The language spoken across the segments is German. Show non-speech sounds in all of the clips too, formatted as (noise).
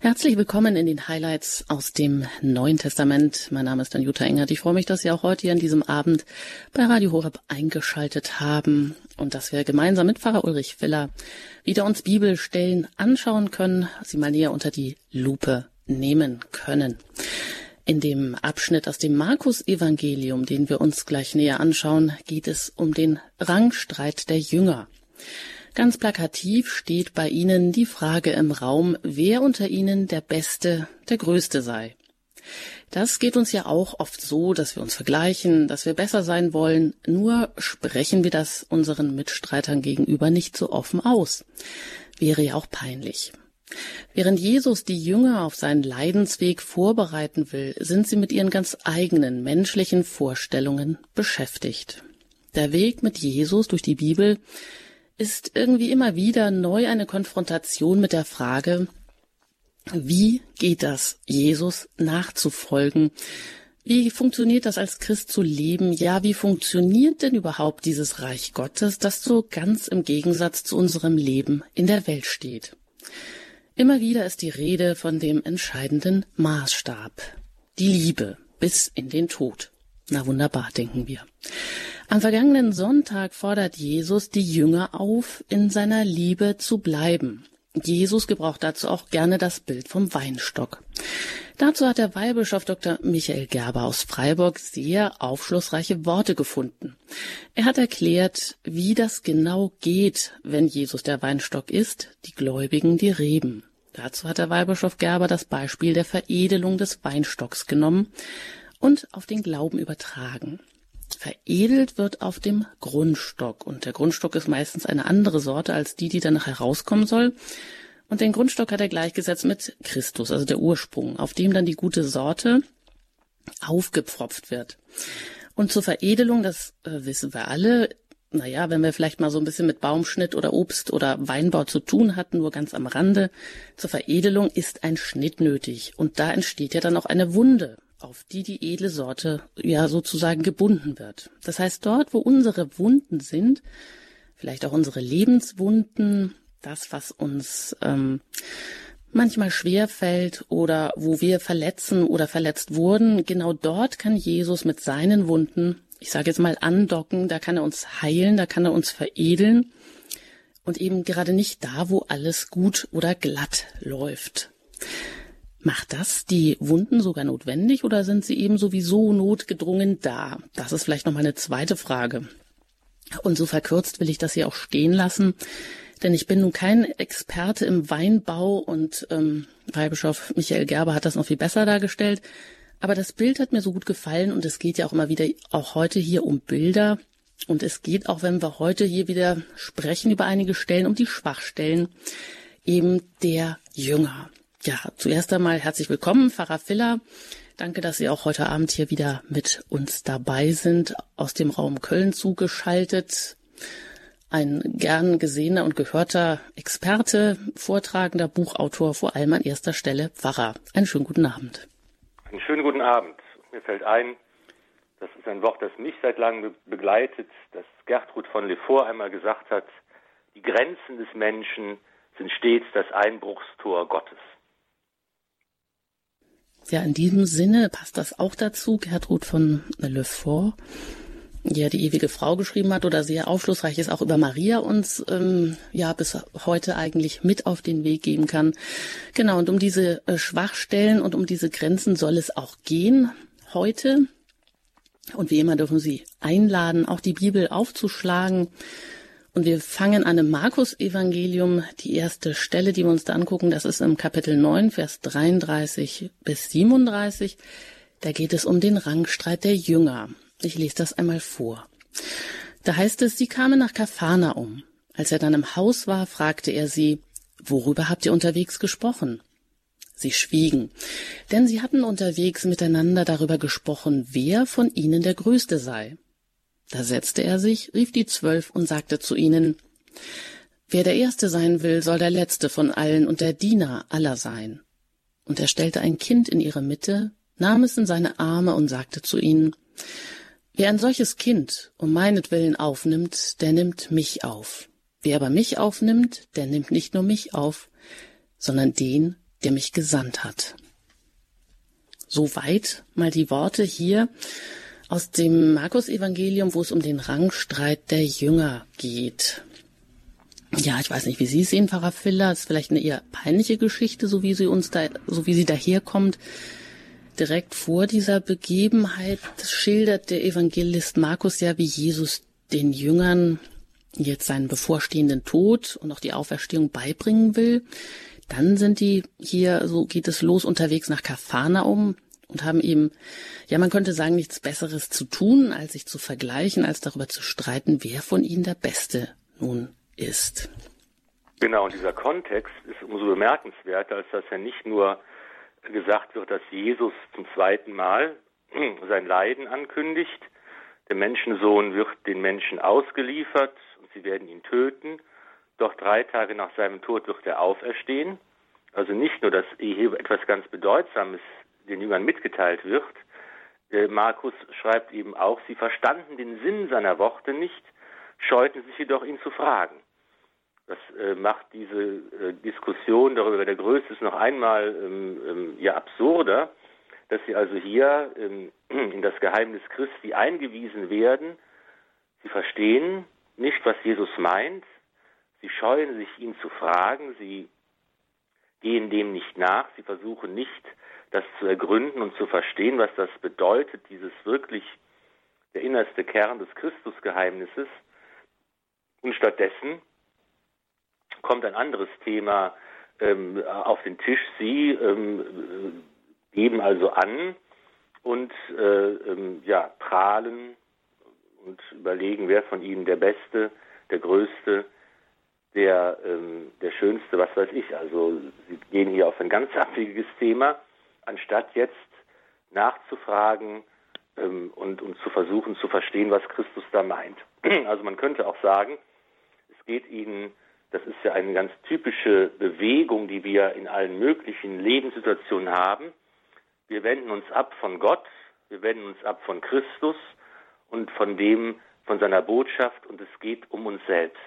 Herzlich willkommen in den Highlights aus dem Neuen Testament. Mein Name ist dann Jutta Engert. Ich freue mich, dass Sie auch heute hier an diesem Abend bei Radio Horeb eingeschaltet haben und dass wir gemeinsam mit Pfarrer Ulrich Filler wieder uns Bibelstellen anschauen können, sie mal näher unter die Lupe nehmen können. In dem Abschnitt aus dem Markus-Evangelium, den wir uns gleich näher anschauen, geht es um den Rangstreit der Jünger. Ganz plakativ steht bei ihnen die Frage im Raum, wer unter ihnen der Beste, der Größte sei. Das geht uns ja auch oft so, dass wir uns vergleichen, dass wir besser sein wollen, nur sprechen wir das unseren Mitstreitern gegenüber nicht so offen aus. Wäre ja auch peinlich. Während Jesus die Jünger auf seinen Leidensweg vorbereiten will, sind sie mit ihren ganz eigenen menschlichen Vorstellungen beschäftigt. Der Weg mit Jesus durch die Bibel ist irgendwie immer wieder neu eine Konfrontation mit der Frage, wie geht das, Jesus nachzufolgen? Wie funktioniert das als Christ zu leben? Ja, wie funktioniert denn überhaupt dieses Reich Gottes, das so ganz im Gegensatz zu unserem Leben in der Welt steht? Immer wieder ist die Rede von dem entscheidenden Maßstab. Die Liebe bis in den Tod. Na wunderbar, denken wir. Am vergangenen Sonntag fordert Jesus die Jünger auf, in seiner Liebe zu bleiben. Jesus gebraucht dazu auch gerne das Bild vom Weinstock. Dazu hat der Weihbischof Dr. Michael Gerber aus Freiburg sehr aufschlussreiche Worte gefunden. Er hat erklärt, wie das genau geht, wenn Jesus der Weinstock ist, die Gläubigen die Reben. Dazu hat der Weihbischof Gerber das Beispiel der Veredelung des Weinstocks genommen und auf den Glauben übertragen. Veredelt wird auf dem Grundstock. Und der Grundstock ist meistens eine andere Sorte als die, die danach herauskommen soll. Und den Grundstock hat er gleichgesetzt mit Christus, also der Ursprung, auf dem dann die gute Sorte aufgepfropft wird. Und zur Veredelung, das äh, wissen wir alle, naja, wenn wir vielleicht mal so ein bisschen mit Baumschnitt oder Obst oder Weinbau zu tun hatten, nur ganz am Rande, zur Veredelung ist ein Schnitt nötig. Und da entsteht ja dann auch eine Wunde auf die die edle Sorte ja sozusagen gebunden wird. Das heißt, dort, wo unsere Wunden sind, vielleicht auch unsere Lebenswunden, das, was uns ähm, manchmal schwer fällt oder wo wir verletzen oder verletzt wurden, genau dort kann Jesus mit seinen Wunden, ich sage jetzt mal andocken, da kann er uns heilen, da kann er uns veredeln und eben gerade nicht da, wo alles gut oder glatt läuft. Macht das die Wunden sogar notwendig oder sind sie eben sowieso notgedrungen da? Das ist vielleicht noch mal eine zweite Frage. Und so verkürzt will ich das hier auch stehen lassen, denn ich bin nun kein Experte im Weinbau und ähm, Weihbischof Michael Gerber hat das noch viel besser dargestellt. Aber das Bild hat mir so gut gefallen und es geht ja auch immer wieder, auch heute hier um Bilder. Und es geht auch, wenn wir heute hier wieder sprechen über einige Stellen, um die Schwachstellen eben der Jünger. Ja, zuerst einmal herzlich willkommen, Pfarrer Filler. Danke, dass Sie auch heute Abend hier wieder mit uns dabei sind, aus dem Raum Köln zugeschaltet. Ein gern gesehener und gehörter Experte, vortragender Buchautor, vor allem an erster Stelle Pfarrer. Einen schönen guten Abend. Einen schönen guten Abend. Mir fällt ein, das ist ein Wort, das mich seit langem begleitet, das Gertrud von Lefort einmal gesagt hat, die Grenzen des Menschen sind stets das Einbruchstor Gottes. Ja, in diesem Sinne passt das auch dazu. Gertrud von Le Fort, die ja die ewige Frau geschrieben hat oder sehr aufschlussreich ist, auch über Maria uns ähm, ja bis heute eigentlich mit auf den Weg geben kann. Genau, und um diese äh, Schwachstellen und um diese Grenzen soll es auch gehen heute. Und wie immer dürfen Sie einladen, auch die Bibel aufzuschlagen und wir fangen an im Markus-Evangelium. Die erste Stelle, die wir uns da angucken, das ist im Kapitel 9, Vers 33 bis 37. Da geht es um den Rangstreit der Jünger. Ich lese das einmal vor. Da heißt es, sie kamen nach Kafana um. Als er dann im Haus war, fragte er sie, worüber habt ihr unterwegs gesprochen? Sie schwiegen, denn sie hatten unterwegs miteinander darüber gesprochen, wer von ihnen der Größte sei. Da setzte er sich, rief die Zwölf und sagte zu ihnen, Wer der Erste sein will, soll der Letzte von allen und der Diener aller sein. Und er stellte ein Kind in ihre Mitte, nahm es in seine Arme und sagte zu ihnen, Wer ein solches Kind um meinetwillen aufnimmt, der nimmt mich auf. Wer aber mich aufnimmt, der nimmt nicht nur mich auf, sondern den, der mich gesandt hat. Soweit mal die Worte hier aus dem Markus-Evangelium, wo es um den Rangstreit der Jünger geht. Ja, ich weiß nicht, wie Sie es sehen, Pfarrer Filler. Das ist vielleicht eine eher peinliche Geschichte, so wie sie uns da, so wie sie daherkommt. Direkt vor dieser Begebenheit schildert der Evangelist Markus ja, wie Jesus den Jüngern jetzt seinen bevorstehenden Tod und auch die Auferstehung beibringen will. Dann sind die hier, so geht es los, unterwegs nach Kafanaum und haben eben, ja, man könnte sagen, nichts Besseres zu tun, als sich zu vergleichen, als darüber zu streiten, wer von ihnen der Beste nun ist. Genau, und dieser Kontext ist umso bemerkenswerter, als dass er nicht nur gesagt wird, dass Jesus zum zweiten Mal (clears throat) sein Leiden ankündigt, der Menschensohn wird den Menschen ausgeliefert und sie werden ihn töten, doch drei Tage nach seinem Tod wird er auferstehen. Also nicht nur, dass hier etwas ganz Bedeutsames den Jüngern mitgeteilt wird, Markus schreibt eben auch, sie verstanden den Sinn seiner Worte nicht, scheuten sich jedoch, ihn zu fragen. Das äh, macht diese äh, Diskussion darüber, wer der Größte ist, noch einmal ähm, ähm, ja absurder, dass sie also hier ähm, (clears throat) in das Geheimnis Christi eingewiesen werden. Sie verstehen nicht, was Jesus meint. Sie scheuen sich, ihn zu fragen. Sie gehen dem nicht nach. Sie versuchen nicht, das zu ergründen und zu verstehen, was das bedeutet, dieses wirklich der innerste Kern des Christusgeheimnisses. Und stattdessen kommt ein anderes Thema ähm, auf den Tisch. Sie ähm, geben also an und äh, ähm, ja, prahlen und überlegen, wer von ihnen der Beste, der Größte, der, ähm, der Schönste, was weiß ich. Also sie gehen hier auf ein ganz abwegiges Thema, anstatt jetzt nachzufragen ähm, und, und zu versuchen zu verstehen, was Christus da meint. (clears throat) Also man könnte auch sagen, es geht ihnen das ist ja eine ganz typische Bewegung, die wir in allen möglichen Lebenssituationen haben. Wir wenden uns ab von Gott, wir wenden uns ab von Christus und von dem, von seiner Botschaft und es geht um uns selbst.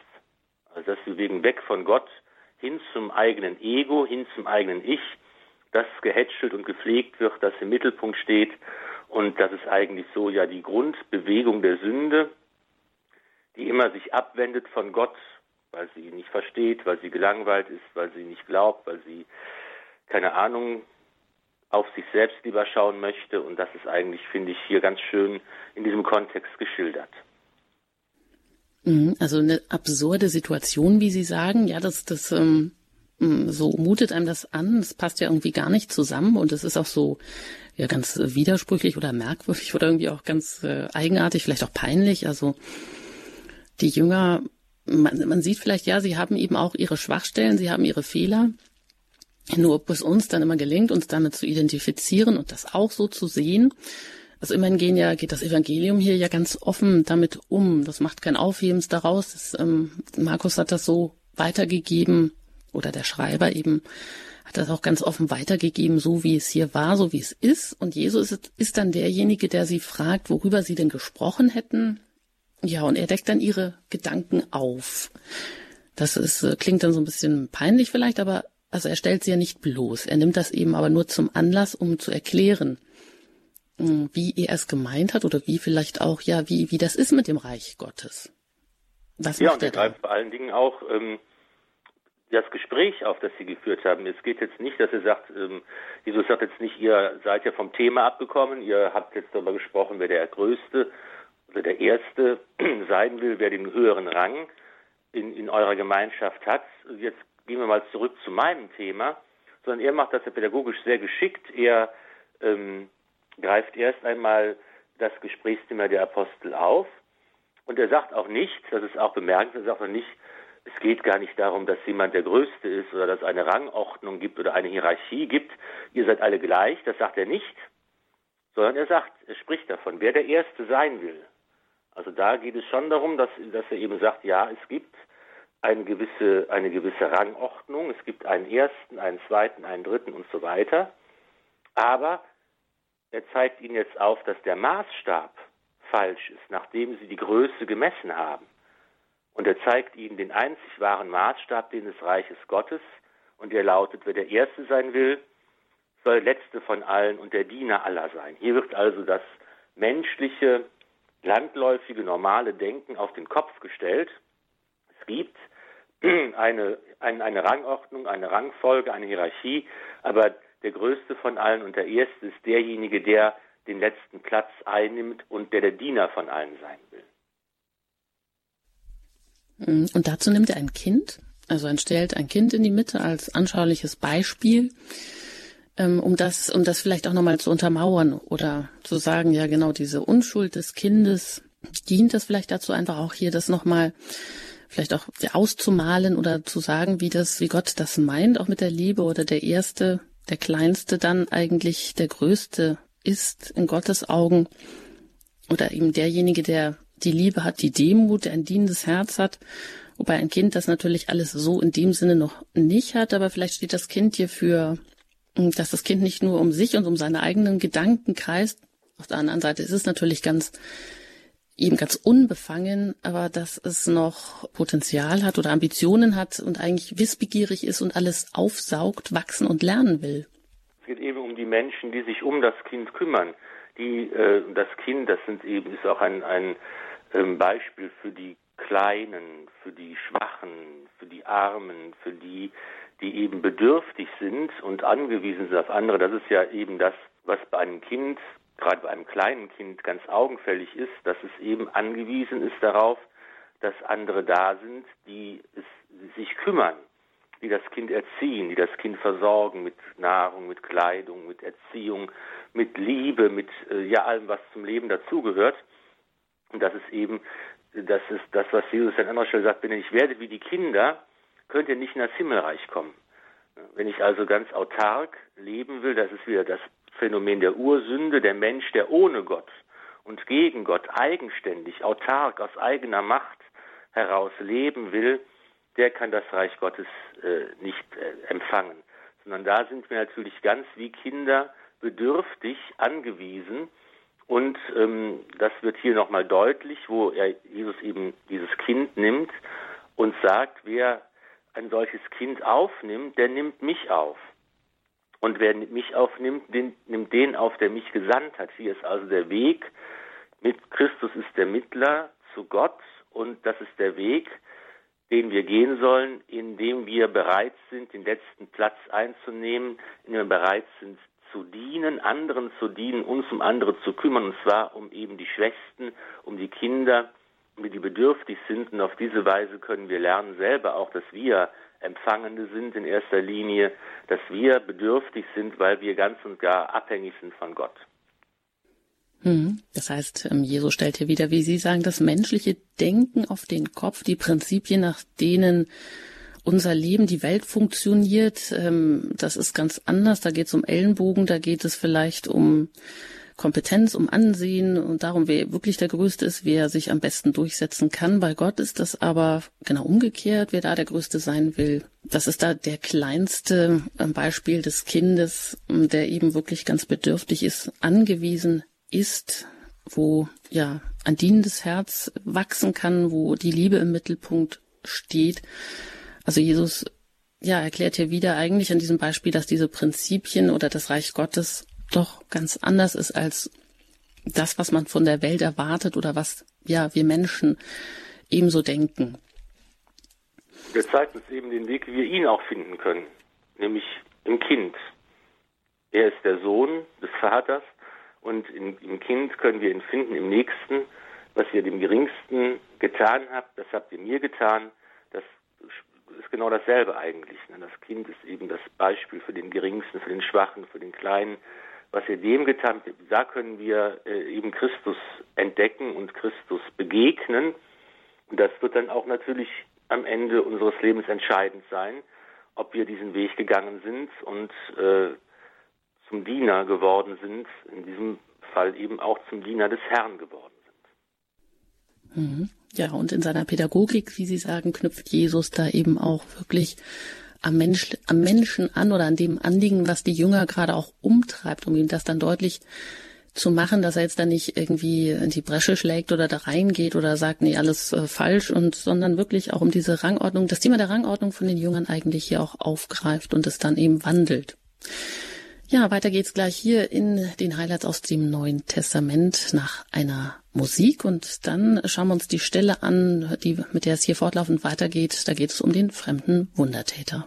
Also dass wir wegen weg von Gott hin zum eigenen Ego, hin zum eigenen Ich, das gehätschelt und gepflegt wird, das im Mittelpunkt steht und das ist eigentlich so ja die Grundbewegung der Sünde, die immer sich abwendet von Gott weil sie ihn nicht versteht, weil sie gelangweilt ist, weil sie nicht glaubt, weil sie, keine Ahnung, auf sich selbst lieber schauen möchte. Und das ist eigentlich, finde ich, hier ganz schön in diesem Kontext geschildert. Mhm, also eine absurde Situation, wie Sie sagen. Ja, das, das ähm, so mutet einem das an. Das passt ja irgendwie gar nicht zusammen und es ist auch so ja ganz widersprüchlich oder merkwürdig oder irgendwie auch ganz äh, eigenartig, vielleicht auch peinlich. Also die Jünger man, man sieht vielleicht, ja, sie haben eben auch ihre Schwachstellen, sie haben ihre Fehler. Nur ob es uns dann immer gelingt, uns damit zu identifizieren und das auch so zu sehen. Also immerhin gehen ja, geht das Evangelium hier ja ganz offen damit um. Das macht kein Aufhebens daraus. Das, ähm, Markus hat das so weitergegeben oder der Schreiber eben hat das auch ganz offen weitergegeben, so wie es hier war, so wie es ist. Und Jesus ist, ist dann derjenige, der sie fragt, worüber sie denn gesprochen hätten. Ja, und er deckt dann ihre Gedanken auf. Das ist, äh, klingt dann so ein bisschen peinlich vielleicht, aber also er stellt sie ja nicht bloß. Er nimmt das eben aber nur zum Anlass, um zu erklären, hm, wie er es gemeint hat oder wie vielleicht auch, ja, wie, wie das ist mit dem Reich Gottes. Was ja, und er greift vor allen Dingen auch ähm, das Gespräch auf, das sie geführt haben. Es geht jetzt nicht, dass er sagt, ähm, Jesus sagt jetzt nicht, ihr seid ja vom Thema abgekommen, ihr habt jetzt darüber gesprochen, wer der Größte oder der Erste (clears throat) sein will, wer den höheren Rang in, in eurer Gemeinschaft hat. Jetzt gehen wir mal zurück zu meinem Thema, sondern er macht das ja pädagogisch sehr geschickt. Er ähm, greift erst einmal das Gesprächsthema der Apostel auf und er sagt auch nicht, das ist auch bemerkenswert, er sagt auch nicht, es geht gar nicht darum, dass jemand der Größte ist oder dass es eine Rangordnung gibt oder eine Hierarchie gibt. Ihr seid alle gleich, das sagt er nicht, sondern er sagt, er spricht davon, wer der Erste sein will. Also da geht es schon darum, dass, dass er eben sagt, ja, es gibt eine gewisse, eine gewisse Rangordnung, es gibt einen ersten, einen zweiten, einen dritten und so weiter. Aber er zeigt ihnen jetzt auf, dass der Maßstab falsch ist, nachdem sie die Größe gemessen haben. Und er zeigt ihnen den einzig wahren Maßstab, den des Reiches Gottes, Und er lautet, wer der Erste sein will, soll der Letzte von allen und der Diener aller sein. Hier wird also das menschliche, landläufige, normale Denken auf den Kopf gestellt. Es gibt (clears throat) eine, eine, eine Rangordnung, eine Rangfolge, eine Hierarchie, aber der Größte von allen und der Erste ist derjenige, der den letzten Platz einnimmt und der der Diener von allen sein. Und dazu nimmt er ein Kind, also er stellt ein Kind in die Mitte als anschauliches Beispiel, ähm, um das, um das vielleicht auch nochmal zu untermauern oder zu sagen, ja genau, diese Unschuld des Kindes dient das vielleicht dazu, einfach auch hier das nochmal vielleicht auch auszumalen oder zu sagen, wie das, wie Gott das meint, auch mit der Liebe oder der Erste, der Kleinste dann eigentlich der Größte ist in Gottes Augen oder eben derjenige, der die Liebe hat, die Demut, ein dienendes Herz hat, wobei ein Kind das natürlich alles so in dem Sinne noch nicht hat, aber vielleicht steht das Kind hier für, dass das Kind nicht nur um sich und um seine eigenen Gedanken kreist. Auf der anderen Seite ist es natürlich ganz eben ganz unbefangen, aber dass es noch Potenzial hat oder Ambitionen hat und eigentlich wissbegierig ist und alles aufsaugt, wachsen und lernen will. Es geht eben um die Menschen, die sich um das Kind kümmern. Die, äh, das Kind, das sind eben, ist auch ein, ein ähm, Beispiel für die Kleinen, für die Schwachen, für die Armen, für die, die eben bedürftig sind und angewiesen sind auf andere. Das ist ja eben das, was bei einem Kind, gerade bei einem kleinen Kind, ganz augenfällig ist, dass es eben angewiesen ist darauf, dass andere da sind, die es, sich kümmern, die das Kind erziehen, die das Kind versorgen mit Nahrung, mit Kleidung, mit Erziehung, mit Liebe, mit äh, ja allem, was zum Leben dazugehört. Und das ist eben, das ist das, was Jesus an anderer Stelle sagt, wenn ich werde wie die Kinder, könnt ihr nicht in das Himmelreich kommen. Wenn ich also ganz autark leben will, das ist wieder das Phänomen der Ursünde, der Mensch, der ohne Gott und gegen Gott eigenständig, autark, aus eigener Macht heraus leben will, der kann das Reich Gottes äh, nicht äh, empfangen. Sondern da sind wir natürlich ganz wie Kinder bedürftig angewiesen und ähm, das wird hier nochmal deutlich, wo er Jesus eben dieses Kind nimmt und sagt, wer ein solches Kind aufnimmt, der nimmt mich auf. Und wer mich aufnimmt, den, nimmt den auf, der mich gesandt hat. Hier ist also der Weg. Mit Christus ist der Mittler zu Gott und das ist der Weg, den wir gehen sollen, indem wir bereit sind, den letzten Platz einzunehmen, indem wir bereit sind, zu dienen, anderen zu dienen, uns um andere zu kümmern, und zwar um eben die Schwächsten, um die Kinder, die, die bedürftig sind. Und auf diese Weise können wir lernen selber auch, dass wir Empfangende sind in erster Linie, dass wir bedürftig sind, weil wir ganz und gar abhängig sind von Gott. Hm. Das heißt, ähm, Jesus stellt hier wieder, wie Sie sagen, das menschliche Denken auf den Kopf, die Prinzipien, nach denen unser Leben, die Welt funktioniert, ähm, das ist ganz anders. Da geht es um Ellenbogen, da geht es vielleicht um Kompetenz, um Ansehen und darum, wer wirklich der Größte ist, wer sich am besten durchsetzen kann. Bei Gott ist das aber genau umgekehrt, wer da der Größte sein will. Das ist da der kleinste ähm, Beispiel des Kindes, ähm, der eben wirklich ganz bedürftig ist, angewiesen ist, wo ja ein dienendes Herz wachsen kann, wo die Liebe im Mittelpunkt steht. Also Jesus ja, erklärt hier wieder eigentlich an diesem Beispiel, dass diese Prinzipien oder das Reich Gottes doch ganz anders ist als das, was man von der Welt erwartet oder was ja wir Menschen ebenso denken. Er zeigt uns eben den Weg, wie wir ihn auch finden können, nämlich im Kind. Er ist der Sohn des Vaters und in, im Kind können wir ihn finden, im Nächsten, was ihr dem Geringsten getan habt, das habt ihr mir getan ist genau dasselbe eigentlich. Ne? Das Kind ist eben das Beispiel für den Geringsten, für den Schwachen, für den Kleinen. Was ihr dem getan habt, da können wir äh, eben Christus entdecken und Christus begegnen. Und das wird dann auch natürlich am Ende unseres Lebens entscheidend sein, ob wir diesen Weg gegangen sind und äh, zum Diener geworden sind, in diesem Fall eben auch zum Diener des Herrn geworden sind. Mhm. Ja, und in seiner Pädagogik, wie Sie sagen, knüpft Jesus da eben auch wirklich am, Mensch, am Menschen an oder an dem Anliegen, was die Jünger gerade auch umtreibt, um ihnen das dann deutlich zu machen, dass er jetzt da nicht irgendwie in die Bresche schlägt oder da reingeht oder sagt, nee, alles äh, falsch und, sondern wirklich auch um diese Rangordnung, das Thema der Rangordnung von den Jüngern eigentlich hier auch aufgreift und es dann eben wandelt. Ja, weiter geht's gleich hier in den Highlights aus dem Neuen Testament nach einer Musik und dann schauen wir uns die Stelle an, die, mit der es hier fortlaufend weitergeht. Da geht es um den fremden Wundertäter.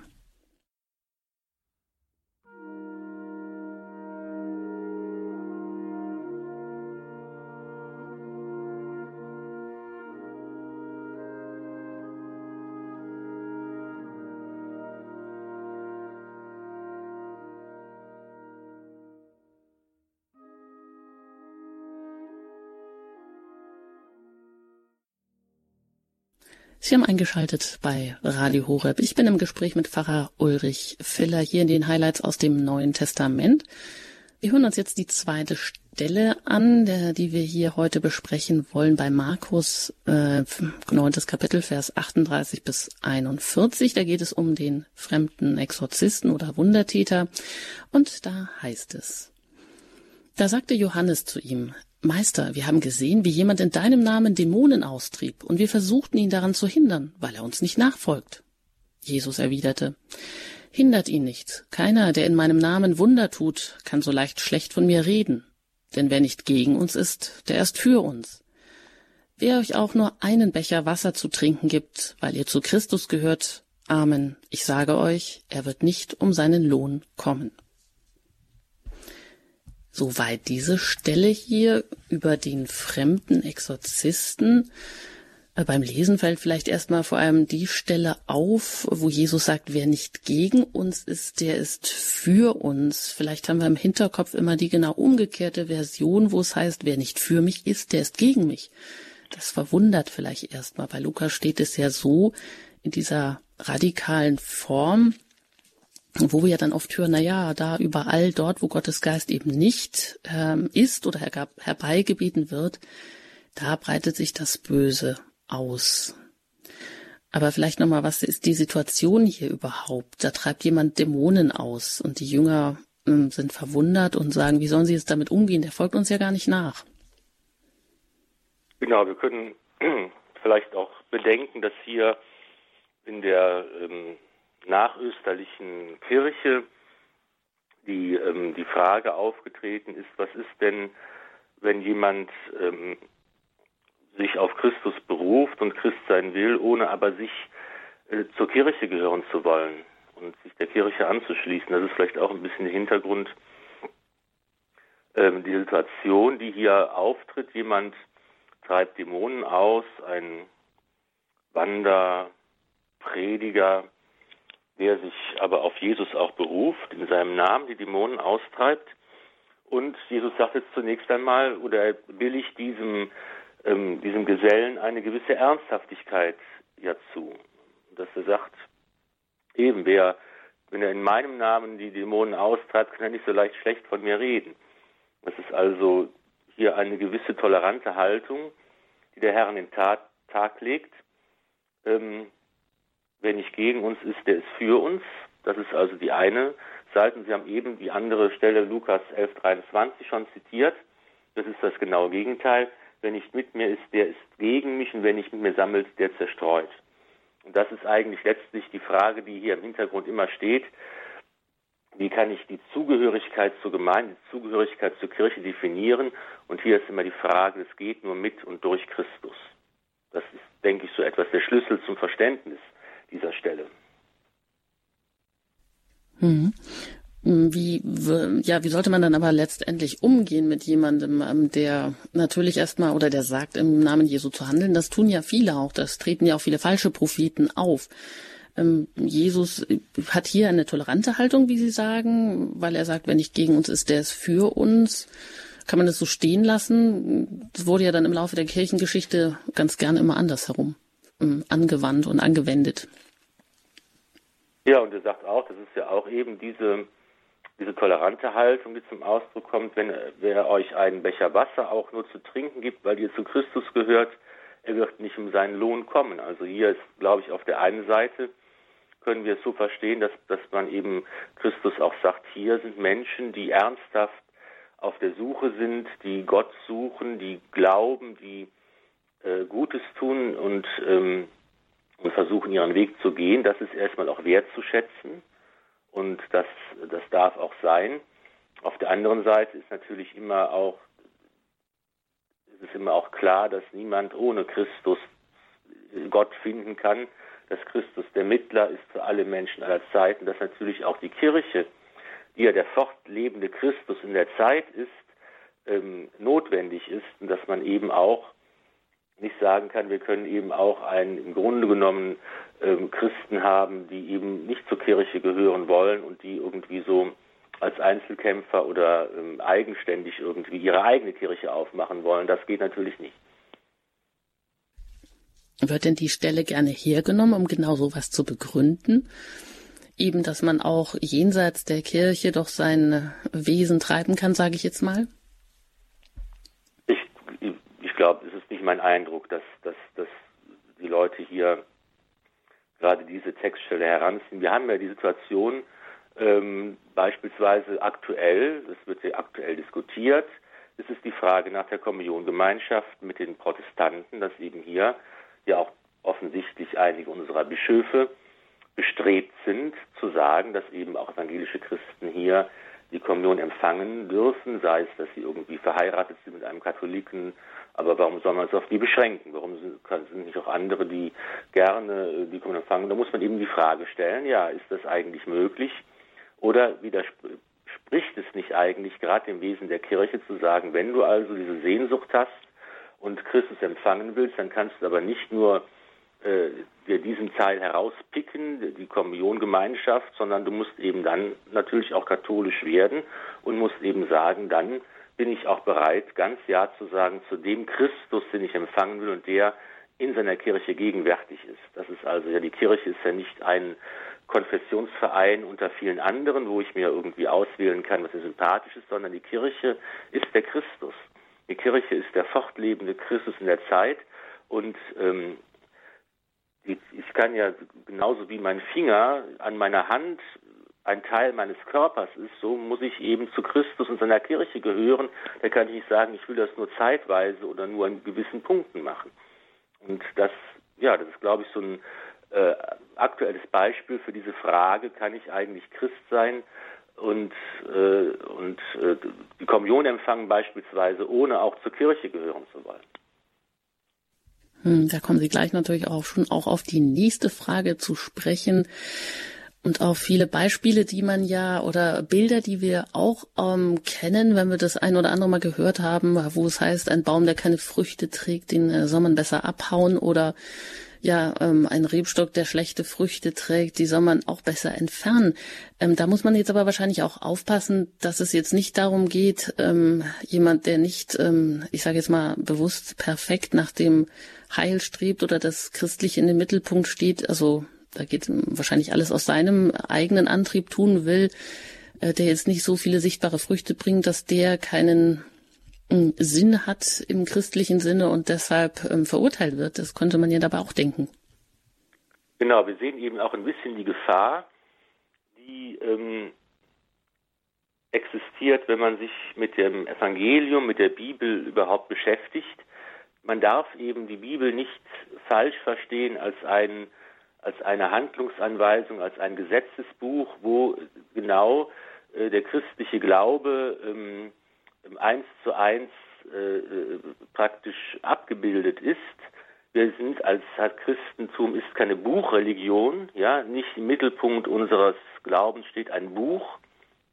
Sie haben eingeschaltet bei Radio Horeb. Ich bin im Gespräch mit Pfarrer Ulrich Filler hier in den Highlights aus dem Neuen Testament. Wir hören uns jetzt die zweite Stelle an, der, die wir hier heute besprechen wollen bei Markus, äh, 9. Kapitel, Vers 38 bis 41. Da geht es um den fremden Exorzisten oder Wundertäter. Und da heißt es, da sagte Johannes zu ihm, Meister, wir haben gesehen, wie jemand in deinem Namen Dämonen austrieb, und wir versuchten ihn daran zu hindern, weil er uns nicht nachfolgt. Jesus erwiderte, Hindert ihn nicht. Keiner, der in meinem Namen Wunder tut, kann so leicht schlecht von mir reden. Denn wer nicht gegen uns ist, der ist für uns. Wer euch auch nur einen Becher Wasser zu trinken gibt, weil ihr zu Christus gehört, Amen. Ich sage euch, er wird nicht um seinen Lohn kommen. Soweit diese Stelle hier über den fremden Exorzisten. Äh, beim Lesen fällt vielleicht erstmal vor allem die Stelle auf, wo Jesus sagt, wer nicht gegen uns ist, der ist für uns. Vielleicht haben wir im Hinterkopf immer die genau umgekehrte Version, wo es heißt, wer nicht für mich ist, der ist gegen mich. Das verwundert vielleicht erstmal. Bei Lukas steht es ja so in dieser radikalen Form, wo wir ja dann oft hören, na ja, da überall dort, wo Gottes Geist eben nicht ähm, ist oder her herbeigebeten wird, da breitet sich das Böse aus. Aber vielleicht nochmal, was ist die Situation hier überhaupt? Da treibt jemand Dämonen aus und die Jünger ähm, sind verwundert und sagen, wie sollen sie jetzt damit umgehen? Der folgt uns ja gar nicht nach. Genau, wir können (clears throat) vielleicht auch bedenken, dass hier in der ähm, nachösterlichen Kirche die, ähm, die Frage aufgetreten ist, was ist denn, wenn jemand ähm, sich auf Christus beruft und Christ sein will, ohne aber sich äh, zur Kirche gehören zu wollen und sich der Kirche anzuschließen. Das ist vielleicht auch ein bisschen der Hintergrund, ähm, die Situation, die hier auftritt. Jemand treibt Dämonen aus, ein Wanderprediger, der sich aber auf Jesus auch beruft, in seinem Namen die Dämonen austreibt. Und Jesus sagt jetzt zunächst einmal, oder er billigt diesem, ähm, diesem Gesellen eine gewisse Ernsthaftigkeit ja zu. Dass er sagt, eben, wer, wenn er in meinem Namen die Dämonen austreibt, kann er nicht so leicht schlecht von mir reden. Das ist also hier eine gewisse tolerante Haltung, die der Herr an den Tag legt. Ähm, Wer nicht gegen uns ist, der ist für uns. Das ist also die eine Seite. Sie haben eben die andere Stelle Lukas 11,23 schon zitiert. Das ist das genaue Gegenteil. Wer nicht mit mir ist, der ist gegen mich und wer nicht mit mir sammelt, der zerstreut. Und das ist eigentlich letztlich die Frage, die hier im Hintergrund immer steht. Wie kann ich die Zugehörigkeit zur Gemeinde, die Zugehörigkeit zur Kirche definieren? Und hier ist immer die Frage, es geht nur mit und durch Christus. Das ist, denke ich, so etwas der Schlüssel zum Verständnis dieser Stelle. Hm. Wie, ja, wie sollte man dann aber letztendlich umgehen mit jemandem, ähm, der natürlich erstmal oder der sagt, im Namen Jesu zu handeln? Das tun ja viele auch. Das treten ja auch viele falsche Propheten auf. Ähm, Jesus hat hier eine tolerante Haltung, wie Sie sagen, weil er sagt, wenn nicht gegen uns ist, der ist für uns. Kann man das so stehen lassen? Das wurde ja dann im Laufe der Kirchengeschichte ganz gerne immer andersherum ähm, angewandt und angewendet. Ja, und er sagt auch, das ist ja auch eben diese, diese tolerante Haltung, die zum Ausdruck kommt, wenn wer euch einen Becher Wasser auch nur zu trinken gibt, weil ihr zu Christus gehört, er wird nicht um seinen Lohn kommen. Also hier ist, glaube ich, auf der einen Seite können wir es so verstehen, dass, dass man eben Christus auch sagt, hier sind Menschen, die ernsthaft auf der Suche sind, die Gott suchen, die glauben, die äh, Gutes tun und, ähm, und versuchen ihren Weg zu gehen. Das ist erstmal auch wertzuschätzen und das, das darf auch sein. Auf der anderen Seite ist natürlich immer auch, ist immer auch klar, dass niemand ohne Christus Gott finden kann, dass Christus der Mittler ist für alle Menschen aller Zeiten, dass natürlich auch die Kirche, die ja der fortlebende Christus in der Zeit ist, ähm, notwendig ist und dass man eben auch nicht sagen kann, wir können eben auch einen im Grunde genommen ähm, Christen haben, die eben nicht zur Kirche gehören wollen und die irgendwie so als Einzelkämpfer oder ähm, eigenständig irgendwie ihre eigene Kirche aufmachen wollen. Das geht natürlich nicht. Wird denn die Stelle gerne hergenommen, um genau sowas zu begründen? Eben, dass man auch jenseits der Kirche doch sein Wesen treiben kann, sage ich jetzt mal? Ich, glaube, es ist nicht mein Eindruck, dass, dass, dass die Leute hier gerade diese Textstelle heranziehen. Wir haben ja die Situation, ähm, beispielsweise aktuell, das wird sehr aktuell diskutiert, ist es die Frage nach der Kommuniongemeinschaft mit den Protestanten, dass eben hier ja auch offensichtlich einige unserer Bischöfe bestrebt sind, zu sagen, dass eben auch evangelische Christen hier die Kommunion empfangen dürfen, sei es, dass sie irgendwie verheiratet sind mit einem Katholiken, aber warum soll man es auf die beschränken? Warum sind, nicht auch andere, die gerne äh, die Kommunion empfangen? Da muss man eben die Frage stellen, ja, ist das eigentlich möglich? Oder widerspricht es nicht eigentlich gerade dem Wesen der Kirche zu sagen, wenn du also diese Sehnsucht hast, und Christus empfangen willst, dann kannst du aber nicht nur äh, dir diesen Teil herauspicken, die Kommuniongemeinschaft, sondern du musst eben dann natürlich auch katholisch werden und musst eben sagen, dann bin ich auch bereit, ganz Ja zu sagen zu dem Christus, den ich empfangen will und der in seiner Kirche gegenwärtig ist. Das ist also ja, die Kirche ist ja nicht ein Konfessionsverein unter vielen anderen, wo ich mir irgendwie auswählen kann, was mir sympathisch ist, sondern die Kirche ist der Christus. Die Kirche ist der fortlebende Christus in der Zeit und ähm, ich kann ja genauso wie mein Finger an meiner Hand ein Teil meines Körpers ist, so muss ich eben zu Christus und seiner Kirche gehören. Da kann ich nicht sagen, ich will das nur zeitweise oder nur an gewissen Punkten machen. Und das, ja, das ist, glaube ich, so ein äh, aktuelles Beispiel für diese Frage, kann ich eigentlich Christ sein und, äh, und äh, die Kommunion empfangen beispielsweise, ohne auch zur Kirche gehören zu wollen. Hm, da kommen Sie gleich natürlich auch schon auch auf die nächste Frage zu sprechen und auf viele Beispiele, die man ja oder Bilder, die wir auch ähm, kennen, wenn wir das ein oder andere Mal gehört haben, wo es heißt, ein Baum, der keine Früchte trägt, den äh, soll man besser abhauen oder ja, ähm, ein Rebstock, der schlechte Früchte trägt, die soll man auch besser entfernen. Ähm, da muss man jetzt aber wahrscheinlich auch aufpassen, dass es jetzt nicht darum geht, ähm, jemand, der nicht, ähm, ich sage jetzt mal bewusst perfekt nach dem Heil strebt oder das Christliche in den Mittelpunkt steht, also da geht wahrscheinlich alles aus seinem eigenen Antrieb tun will, äh, der jetzt nicht so viele sichtbare Früchte bringt, dass der keinen Sinn hat im christlichen Sinne und deshalb ähm, verurteilt wird. Das könnte man ja dabei auch denken. Genau, wir sehen eben auch ein bisschen die Gefahr, die ähm, existiert, wenn man sich mit dem Evangelium, mit der Bibel überhaupt beschäftigt. Man darf eben die Bibel nicht falsch verstehen als ein als eine Handlungsanweisung, als ein Gesetzesbuch, wo genau äh, der christliche Glaube ähm, eins zu eins äh, praktisch abgebildet ist. Wir sind als Christentum ist keine Buchreligion, ja, nicht im Mittelpunkt unseres Glaubens steht ein Buch,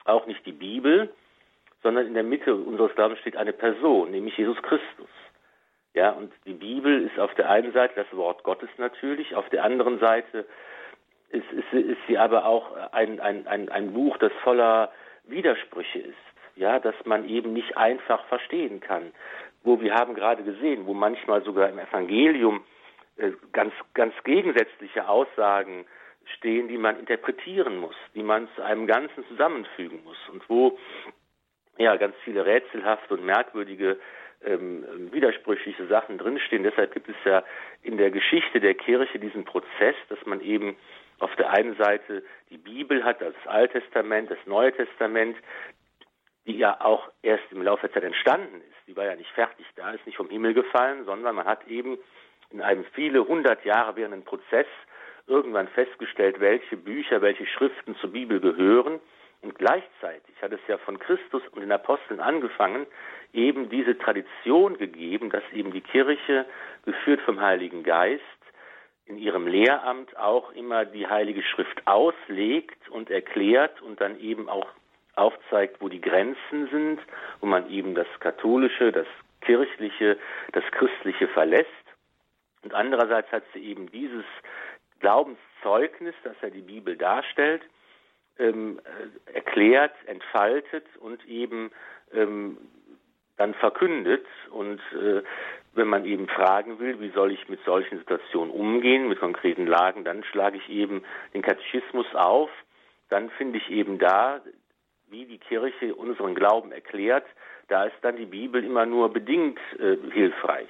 auch nicht die Bibel, sondern in der Mitte unseres Glaubens steht eine Person, nämlich Jesus Christus. Ja, und die Bibel ist auf der einen Seite das Wort Gottes natürlich, auf der anderen Seite ist, ist, ist sie aber auch ein, ein, ein, ein Buch, das voller Widersprüche ist ja, dass man eben nicht einfach verstehen kann. Wo wir haben gerade gesehen, wo manchmal sogar im Evangelium äh, ganz, ganz gegensätzliche Aussagen stehen, die man interpretieren muss, die man zu einem Ganzen zusammenfügen muss und wo ja ganz viele rätselhafte und merkwürdige ähm, widersprüchliche Sachen drinstehen. Deshalb gibt es ja in der Geschichte der Kirche diesen Prozess, dass man eben auf der einen Seite die Bibel hat, das Alte Testament, das Neue Testament, die ja auch erst im Laufe der Zeit entstanden ist. Die war ja nicht fertig da, ist nicht vom Himmel gefallen, sondern man hat eben in einem viele hundert Jahre währenden Prozess irgendwann festgestellt, welche Bücher, welche Schriften zur Bibel gehören. Und gleichzeitig hat es ja von Christus und den Aposteln angefangen, eben diese Tradition gegeben, dass eben die Kirche, geführt vom Heiligen Geist, in ihrem Lehramt auch immer die Heilige Schrift auslegt und erklärt und dann eben auch aufzeigt, wo die Grenzen sind, wo man eben das Katholische, das Kirchliche, das Christliche verlässt. Und andererseits hat sie eben dieses Glaubenszeugnis, das ja die Bibel darstellt, ähm, äh, erklärt, entfaltet und eben ähm, dann verkündet. Und äh, wenn man eben fragen will, wie soll ich mit solchen Situationen umgehen, mit konkreten Lagen, dann schlage ich eben den Katechismus auf. Dann finde ich eben da, wie die Kirche unseren Glauben erklärt, da ist dann die Bibel immer nur bedingt äh, hilfreich.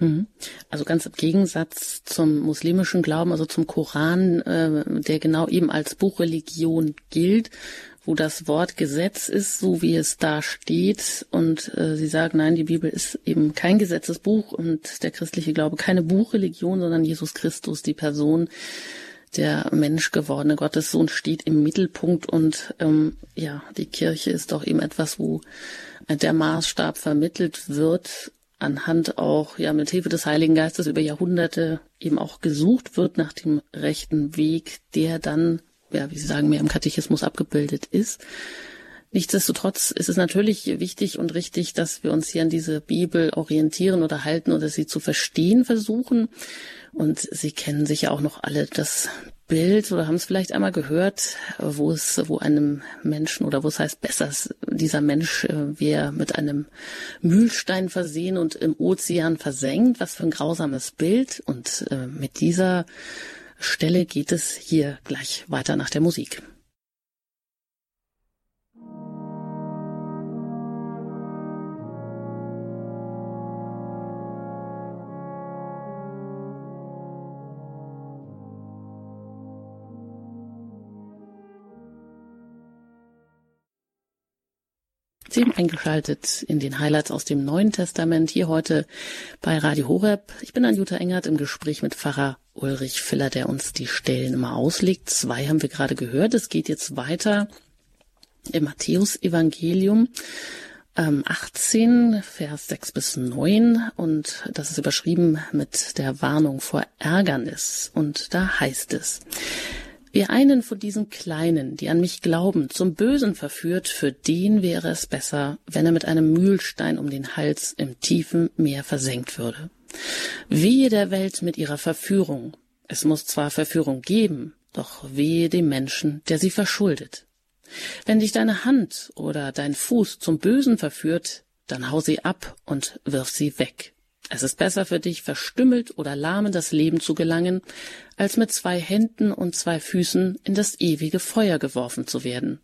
Mhm. Also ganz im Gegensatz zum muslimischen Glauben, also zum Koran, äh, der genau eben als Buchreligion gilt, wo das Wort Gesetz ist, so wie es da steht. Und äh, sie sagen, nein, die Bibel ist eben kein Gesetzesbuch und der christliche Glaube keine Buchreligion, sondern Jesus Christus, die Person, der menschgewordene Gottessohn, steht im Mittelpunkt. Und ähm, ja, die Kirche ist doch eben etwas, wo der Maßstab vermittelt wird anhand auch ja mit Hilfe des Heiligen Geistes über Jahrhunderte eben auch gesucht wird nach dem rechten Weg, der dann, ja, wie Sie sagen, mehr im Katechismus abgebildet ist. Nichtsdestotrotz ist es natürlich wichtig und richtig, dass wir uns hier an diese Bibel orientieren oder halten oder sie zu verstehen versuchen. Und Sie kennen sicher auch noch alle das Bild oder haben es vielleicht einmal gehört, wo es, wo einem Menschen oder wo es heißt besser, dieser Mensch äh, wäre mit einem Mühlstein versehen und im Ozean versenkt. Was für ein grausames Bild. Und äh, mit dieser Stelle geht es hier gleich weiter nach der Musik. Sie haben eingeschaltet in den Highlights aus dem Neuen Testament, hier heute bei Radio Horeb. Ich bin Anjuta Engert im Gespräch mit Pfarrer Ulrich Filler, der uns die Stellen immer auslegt. Zwei haben wir gerade gehört. Es geht jetzt weiter im Matthäus-Evangelium. 18, ähm, Vers 6 bis 9 und das ist überschrieben mit der Warnung vor Ärgernis. Und da heißt es, Wer einen von diesen Kleinen, die an mich glauben, zum Bösen verführt, für den wäre es besser, wenn er mit einem Mühlstein um den Hals im tiefen Meer versenkt würde. Wehe der Welt mit ihrer Verführung. Es muss zwar Verführung geben, doch wehe dem Menschen, der sie verschuldet. Wenn dich deine Hand oder dein Fuß zum Bösen verführt, dann hau sie ab und wirf sie weg. Es ist besser für dich, verstümmelt oder lahm in das Leben zu gelangen, als mit zwei Händen und zwei Füßen in das ewige Feuer geworfen zu werden.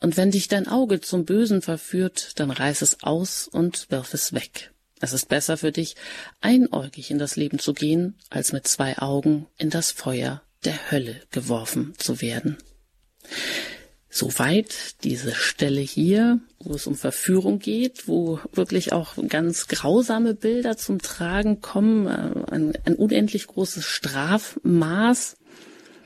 Und wenn dich dein Auge zum Bösen verführt, dann reiß es aus und wirf es weg. Es ist besser für dich, einäugig in das Leben zu gehen, als mit zwei Augen in das Feuer der Hölle geworfen zu werden. Soweit diese Stelle hier, wo es um Verführung geht, wo wirklich auch ganz grausame Bilder zum Tragen kommen, äh, ein, ein unendlich großes Strafmaß.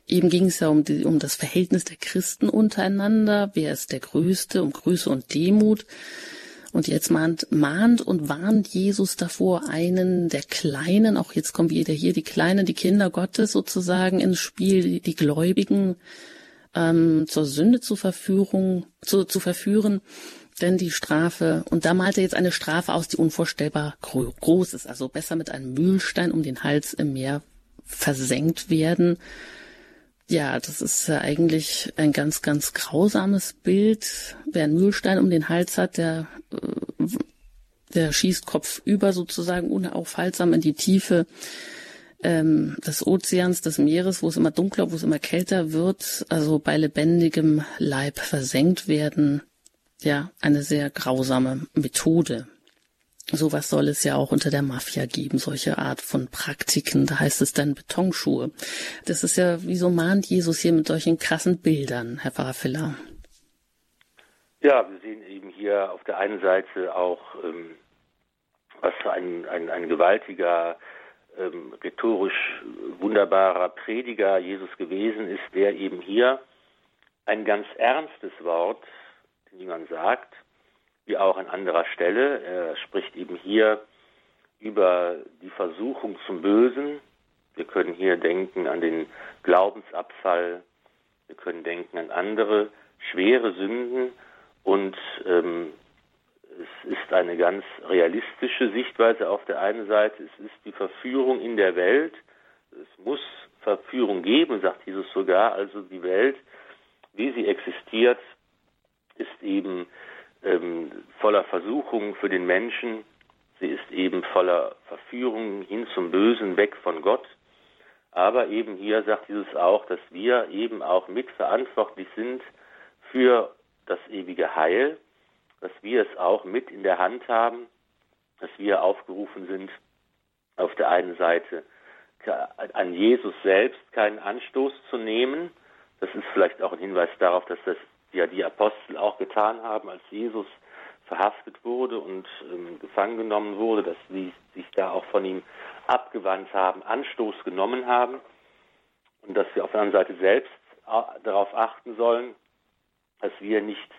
Eben ging es ja um, die, um das Verhältnis der Christen untereinander. Wer ist der Größte? Um Größe und Demut. Und jetzt mahnt, mahnt und warnt Jesus davor, einen der Kleinen, auch jetzt kommen wieder hier die Kleinen, die Kinder Gottes sozusagen ins Spiel, die, die Gläubigen, ähm, zur Sünde zu, Verführung, zu, zu verführen. Denn die Strafe, und da malt er jetzt eine Strafe aus, die unvorstellbar groß ist. Also besser mit einem Mühlstein um den Hals im Meer versenkt werden. Ja, das ist ja eigentlich ein ganz, ganz grausames Bild. Wer einen Mühlstein um den Hals hat, der, äh, der schießt Kopf über sozusagen unaufhaltsam in die Tiefe ähm, des Ozeans, des Meeres, wo es immer dunkler, wo es immer kälter wird, also bei lebendigem Leib versenkt werden. Ja, eine sehr grausame Methode. Sowas soll es ja auch unter der Mafia geben, solche Art von Praktiken. Da heißt es dann Betonschuhe. Das ist ja, wieso mahnt Jesus hier mit solchen krassen Bildern, Herr Pfarrer Filler? Ja, wir sehen eben hier auf der einen Seite auch, ähm, was ein, ein, ein gewaltiger, ähm, rhetorisch wunderbarer Prediger Jesus gewesen ist, der eben hier ein ganz ernstes Wort den Jüngern sagt, wie auch an anderer Stelle. Er spricht eben hier über die Versuchung zum Bösen. Wir können hier denken an den Glaubensabfall, wir können denken an andere schwere Sünden und ähm, es ist eine ganz realistische Sichtweise auf der einen Seite. Es ist die Verführung in der Welt. Es muss Verführung geben, sagt Jesus sogar. Also die Welt, wie sie existiert, ist eben ähm, voller Versuchungen für den Menschen. Sie ist eben voller Verführungen hin zum Bösen, weg von Gott. Aber eben hier sagt Jesus auch, dass wir eben auch mitverantwortlich sind für das ewige Heil, dass wir es auch mit in der Hand haben, dass wir aufgerufen sind, auf der einen Seite an Jesus selbst keinen Anstoß zu nehmen. Das ist vielleicht auch ein Hinweis darauf, dass das ja die Apostel auch getan haben, als Jesus verhaftet wurde und ähm, gefangen genommen wurde, dass sie sich da auch von ihm abgewandt haben, Anstoß genommen haben und dass wir auf der anderen Seite selbst darauf achten sollen, dass wir nicht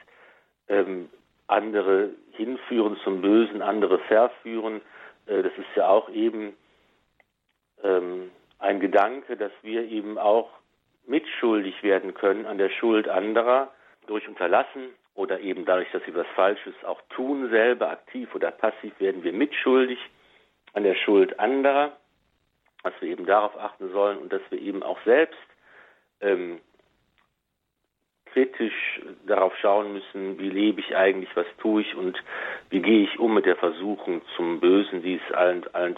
ähm, andere hinführen zum Bösen, andere verführen. Äh, das ist ja auch eben ähm, ein Gedanke, dass wir eben auch mitschuldig werden können an der Schuld anderer durch Unterlassen oder eben dadurch, dass sie was Falsches auch tun, selber aktiv oder passiv, werden wir mitschuldig an der Schuld anderer, dass wir eben darauf achten sollen und dass wir eben auch selbst ähm, kritisch darauf schauen müssen, wie lebe ich eigentlich, was tue ich und wie gehe ich um mit der Versuchung zum Bösen, die es allen, allen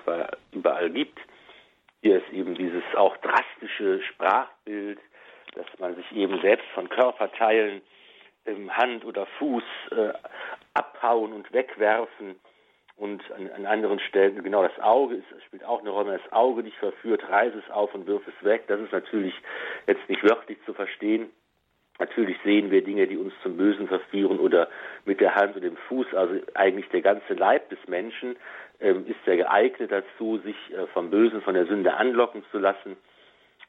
überall gibt. Hier ist eben dieses auch drastische Sprachbild, dass man sich eben selbst von Körperteilen ähm, Hand oder Fuß äh, abhauen und wegwerfen und an, an, anderen Stellen genau das Auge ist, spielt auch eine Rolle. Das Auge dich verführt, reiß es auf und wirf es weg. Das ist natürlich jetzt nicht wörtlich zu verstehen. Natürlich sehen wir Dinge, die uns zum Bösen verführen oder mit der Hand und dem Fuß, also eigentlich der ganze Leib des Menschen ähm, ist ja geeignet dazu, sich äh, vom Bösen, von der Sünde anlocken zu lassen.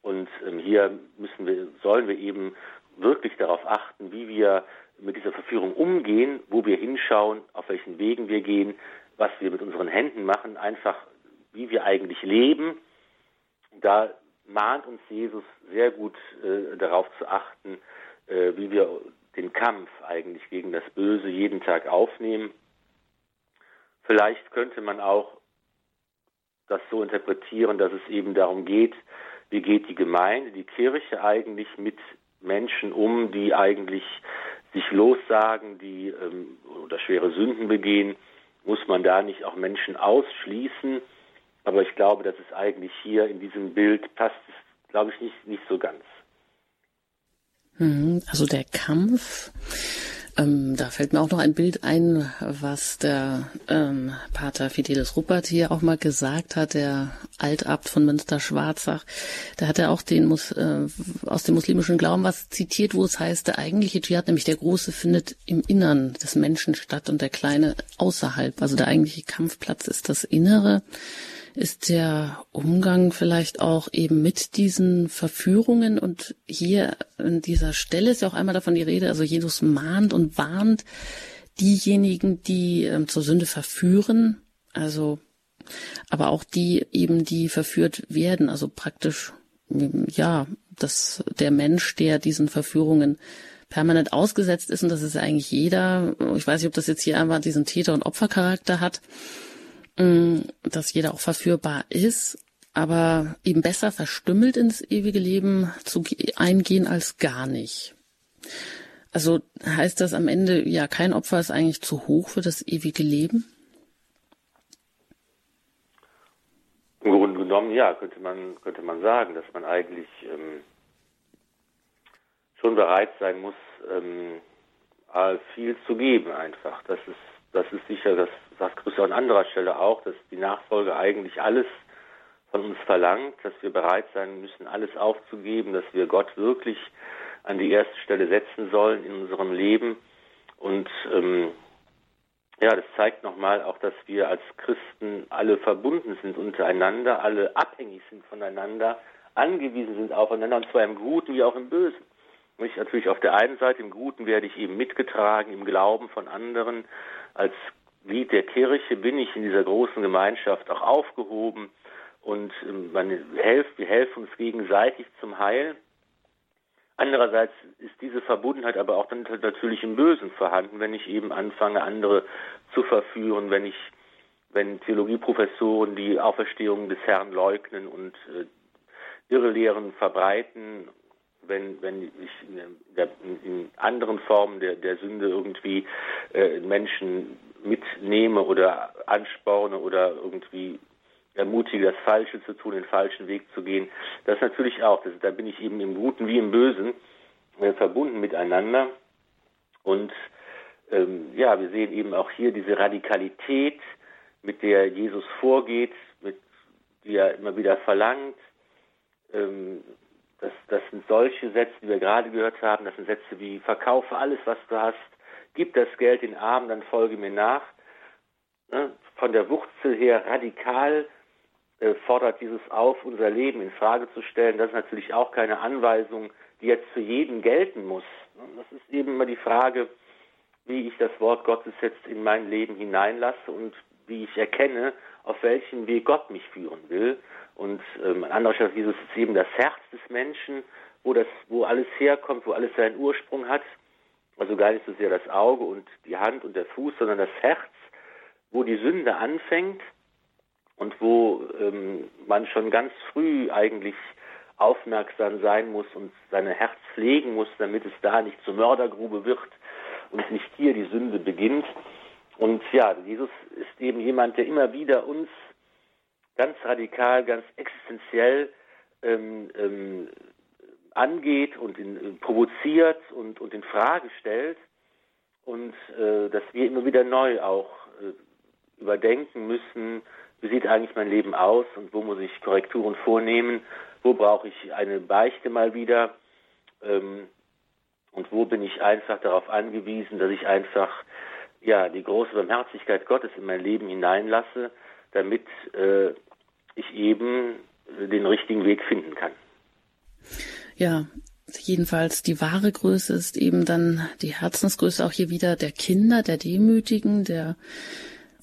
Und ähm, hier müssen wir, sollen wir eben wirklich darauf achten, wie wir mit dieser Verführung umgehen, wo wir hinschauen, auf welchen Wegen wir gehen, was wir mit unseren Händen machen, einfach wie wir eigentlich leben. Da mahnt uns Jesus sehr gut äh, darauf zu achten, äh, wie wir den Kampf eigentlich gegen das Böse jeden Tag aufnehmen. Vielleicht könnte man auch das so interpretieren, dass es eben darum geht, wie geht die Gemeinde, die Kirche eigentlich mit Menschen um, die eigentlich sich lossagen, die ähm, oder schwere Sünden begehen, muss man da nicht auch Menschen ausschließen. Aber ich glaube, dass es eigentlich hier in diesem Bild passt, glaube ich, nicht, nicht so ganz. Mhm, also der Kampf ähm, da fällt mir auch noch ein Bild ein, was der ähm, Pater Fidelis Ruppert hier auch mal gesagt hat, der Altabt von Münster-Schwarzach. Da hat er auch den Mus äh, aus dem muslimischen Glauben was zitiert, wo es heißt, der eigentliche Dschihad, nämlich der große, findet im Innern des Menschen statt und der kleine außerhalb. Also der eigentliche Kampfplatz ist das Innere ist der Umgang vielleicht auch eben mit diesen Verführungen. Und hier an dieser Stelle ist ja auch einmal davon die Rede, also Jesus mahnt und warnt diejenigen, die ähm, zur Sünde verführen, also aber auch die eben, die verführt werden, also praktisch, ja, dass der Mensch, der diesen Verführungen permanent ausgesetzt ist, und das ist eigentlich jeder, ich weiß nicht, ob das jetzt hier einmal diesen Täter- und Opfercharakter hat, dass jeder auch verführbar ist, aber eben besser verstümmelt ins ewige Leben zu eingehen als gar nicht. Also heißt das am Ende, ja, kein Opfer ist eigentlich zu hoch für das ewige Leben? Im Grunde genommen, ja, könnte man, könnte man sagen, dass man eigentlich ähm, schon bereit sein muss, ähm, viel zu geben einfach. Das ist das ist sicher, das sagt Christus an anderer Stelle auch, dass die Nachfolge eigentlich alles von uns verlangt, dass wir bereit sein müssen, alles aufzugeben, dass wir Gott wirklich an die erste Stelle setzen sollen in unserem Leben Und ähm, ja, das zeigt nochmal auch, dass wir als Christen alle verbunden sind untereinander, alle abhängig sind voneinander, angewiesen sind aufeinander, und zwar im Guten wie auch im Bösen. Ich natürlich auf der einen Seite im Guten werde ich eben mitgetragen im Glauben von anderen. Als Glied der Kirche bin ich in dieser großen Gemeinschaft auch aufgehoben und ähm, man helft, wir helfen uns gegenseitig zum Heil. Andererseits ist diese Verbundenheit aber auch dann natürlich im Bösen vorhanden, wenn ich eben anfange, andere zu verführen, wenn ich, wenn Theologieprofessoren die Auferstehung des Herrn leugnen und äh, irre Lehren verbreiten, wenn, wenn ich in, der, in anderen Formen der, der Sünde irgendwie äh, Menschen mitnehme oder ansporne oder irgendwie ermutige, das Falsche zu tun, den falschen Weg zu gehen. Das natürlich auch. Das, da bin ich eben im Guten wie im Bösen äh, verbunden miteinander. Und ähm, ja, wir sehen eben auch hier diese Radikalität, mit der Jesus vorgeht, mit die er immer wieder verlangt. Ähm, das, das sind solche Sätze, die wir gerade gehört haben. Das sind Sätze wie verkaufe alles, was du hast, gib das Geld den Armen, dann folge mir nach. Ne? Von der Wurzel her radikal äh, fordert dieses auf, unser Leben in Frage zu stellen. Das ist natürlich auch keine Anweisung, die jetzt für jeden gelten muss. Das ist eben immer die Frage, wie ich das Wort Gottes jetzt in mein Leben hineinlasse und wie ich erkenne, auf welchem Weg Gott mich führen will. Und ähm, an anderer Stelle Jesus ist eben das Herz des Menschen, wo das, wo alles herkommt, wo alles seinen Ursprung hat. Also gar nicht so sehr das Auge und die Hand und der Fuß, sondern das Herz, wo die Sünde anfängt und wo ähm, man schon ganz früh eigentlich aufmerksam sein muss und sein Herz pflegen muss, damit es da nicht zur Mördergrube wird und nicht hier die Sünde beginnt. Und ja, Jesus ist eben jemand, der immer wieder uns ganz radikal, ganz existenziell ähm, ähm, angeht und in, äh, provoziert und, und in Frage stellt und äh, dass wir immer wieder neu auch äh, überdenken müssen, wie sieht eigentlich mein Leben aus und wo muss ich Korrekturen vornehmen, wo brauche ich eine Beichte mal wieder ähm, und wo bin ich einfach darauf angewiesen, dass ich einfach ja die große Barmherzigkeit Gottes in mein Leben hineinlasse, damit äh, ich eben den richtigen Weg finden kann. Ja, jedenfalls die wahre Größe ist eben dann die Herzensgröße auch hier wieder der Kinder, der Demütigen, der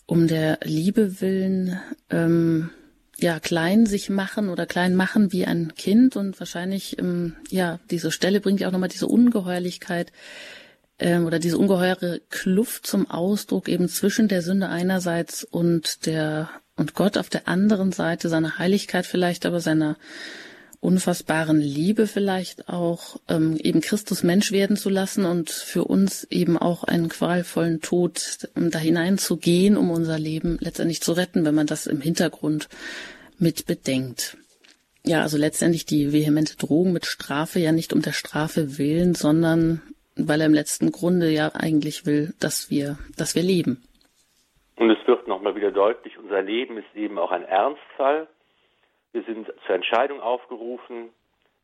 um der Liebe willen ähm, ja klein sich machen oder klein machen wie ein Kind und wahrscheinlich ähm, ja diese Stelle bringt ja auch nochmal diese Ungeheuerlichkeit ähm, oder diese ungeheure Kluft zum Ausdruck eben zwischen der Sünde einerseits und der und Gott auf der anderen Seite seiner Heiligkeit vielleicht aber seiner unfassbaren Liebe vielleicht auch, ähm, eben Christus Mensch werden zu lassen und für uns eben auch einen qualvollen Tod um da hineinzugehen, um unser Leben letztendlich zu retten, wenn man das im Hintergrund mit bedenkt. Ja, also letztendlich die vehemente Drohung mit Strafe ja nicht um der Strafe willen, sondern weil er im letzten Grunde ja eigentlich will, dass wir, dass wir leben. Und es wird nochmal wieder deutlich, unser Leben ist eben auch ein Ernstfall wir sind zur Entscheidung aufgerufen.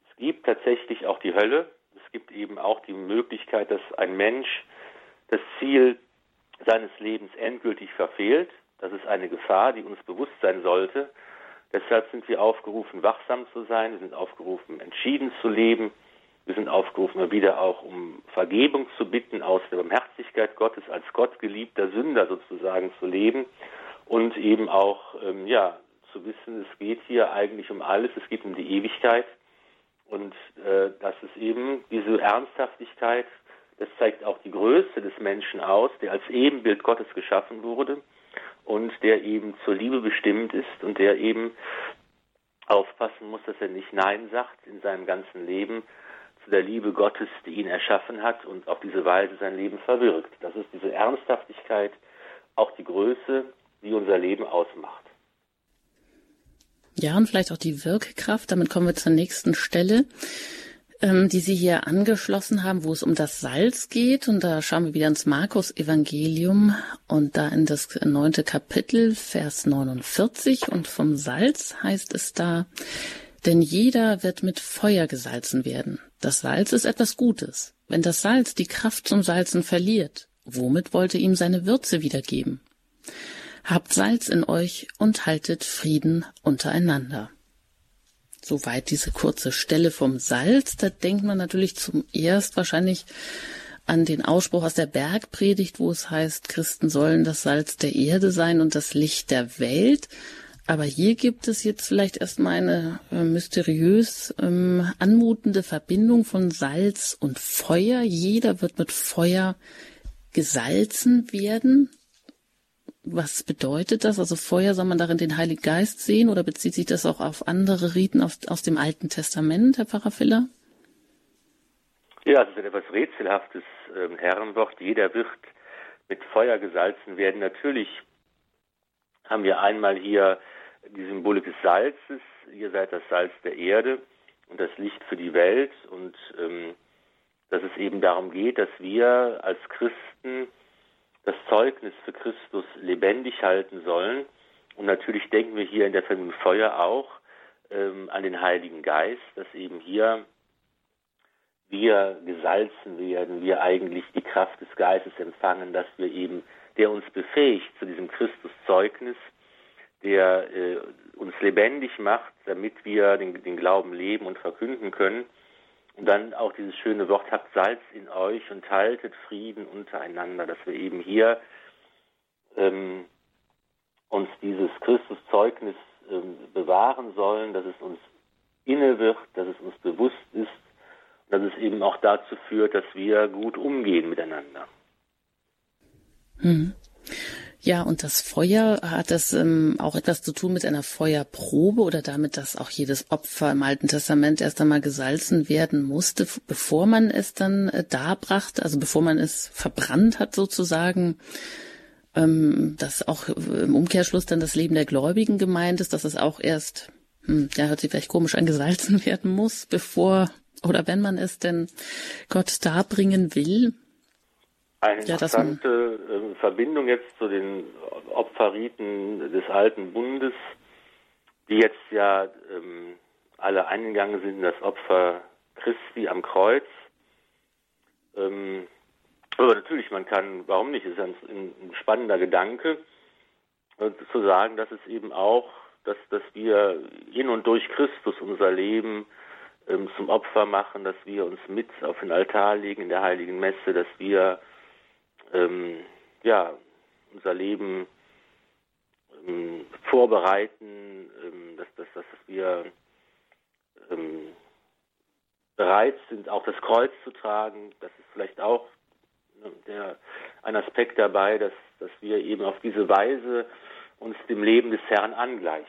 Es gibt tatsächlich auch die Hölle. Es gibt eben auch die Möglichkeit, dass ein Mensch das Ziel seines Lebens endgültig verfehlt. Das ist eine Gefahr, die uns bewusst sein sollte. Deshalb sind wir aufgerufen, wachsam zu sein. Wir sind aufgerufen, entschieden zu leben. Wir sind aufgerufen, mal wieder auch um Vergebung zu bitten, aus der Barmherzigkeit Gottes als Gott geliebter Sünder sozusagen zu leben und eben auch ähm, ja zu wissen, es geht hier eigentlich um alles, es geht um die Ewigkeit und äh, das ist eben diese Ernsthaftigkeit, das zeigt auch die Größe des Menschen aus, der als Ebenbild Gottes geschaffen wurde und der eben zur Liebe bestimmt ist und der eben aufpassen muss, dass er nicht Nein sagt in seinem ganzen Leben zu der Liebe Gottes, die ihn erschaffen hat und auf diese Weise sein Leben verwirkt. Das ist diese Ernsthaftigkeit, auch die Größe, die unser Leben ausmacht. Ja, und vielleicht auch die Wirkkraft. Damit kommen wir zur nächsten Stelle, ähm, die Sie hier angeschlossen haben, wo es um das Salz geht. Und da schauen wir wieder ins Markus-Evangelium und da in das neunte Kapitel, Vers 49. Und vom Salz heißt es da, denn jeder wird mit Feuer gesalzen werden. Das Salz ist etwas Gutes. Wenn das Salz die Kraft zum Salzen verliert, Womit wollte ihm seine Würze wiedergeben? Habt Salz in euch und haltet Frieden untereinander. Soweit diese kurze Stelle vom Salz. Da denkt man natürlich zum erst wahrscheinlich an den Ausspruch aus der Bergpredigt, wo es heißt, Christen sollen das Salz der Erde sein und das Licht der Welt. Aber hier gibt es jetzt vielleicht erstmal eine äh, mysteriös ähm, anmutende Verbindung von Salz und Feuer. Jeder wird mit Feuer gesalzen werden. Was bedeutet das? Also Feuer soll man darin den Heiligen Geist sehen oder bezieht sich das auch auf andere Riten aus, aus dem Alten Testament, Herr Pfarrer Filler? Ja, das ist etwas rätselhaftes äh, Herrenwort. Jeder wird mit Feuer gesalzen werden. Natürlich haben wir einmal hier die Symbolik des Salzes. Ihr seid das Salz der Erde und das Licht für die Welt. Und ähm, dass es eben darum geht, dass wir als Christen das Zeugnis für Christus lebendig halten sollen. Und natürlich denken wir hier in der Verbindung Feuer auch ähm, an den Heiligen Geist, dass eben hier wir gesalzen werden, wir eigentlich die Kraft des Geistes empfangen, dass wir eben, der uns befähigt zu diesem Christuszeugnis, der äh, uns lebendig macht, damit wir den, den Glauben leben und verkünden können. Und dann auch dieses schöne Wort, habt Salz in euch und haltet Frieden untereinander, dass wir eben hier ähm, uns dieses Christuszeugnis ähm, bewahren sollen, dass es uns inne wird, dass es uns bewusst ist und dass es eben auch dazu führt, dass wir gut umgehen miteinander. Hm. Ja, und das Feuer hat das ähm, auch etwas zu tun mit einer Feuerprobe oder damit, dass auch jedes Opfer im Alten Testament erst einmal gesalzen werden musste, bevor man es dann äh, darbrachte, also bevor man es verbrannt hat sozusagen. Ähm, dass auch im Umkehrschluss dann das Leben der Gläubigen gemeint ist, dass es auch erst, hm, ja, hört sich vielleicht komisch an, (laughs) gesalzen werden muss, bevor oder wenn man es denn Gott darbringen will. Eine interessante ja, äh, Verbindung jetzt zu den Opferriten des Alten Bundes, die jetzt ja ähm, alle eingegangen sind in das Opfer Christi am Kreuz. Ähm, aber natürlich, man kann, warum nicht, ist ein, ein spannender Gedanke, äh, zu sagen, dass es eben auch, dass, dass wir in und durch Christus unser Leben ähm, zum Opfer machen, dass wir uns mit auf den Altar legen in der heiligen Messe, dass wir ähm, ja, unser Leben ähm, vorbereiten, ähm, dass, dass, dass wir ähm, bereit sind, auch das Kreuz zu tragen. Das ist vielleicht auch ne, der, ein Aspekt dabei, dass, dass wir eben auf diese Weise uns dem Leben des Herrn angleichen.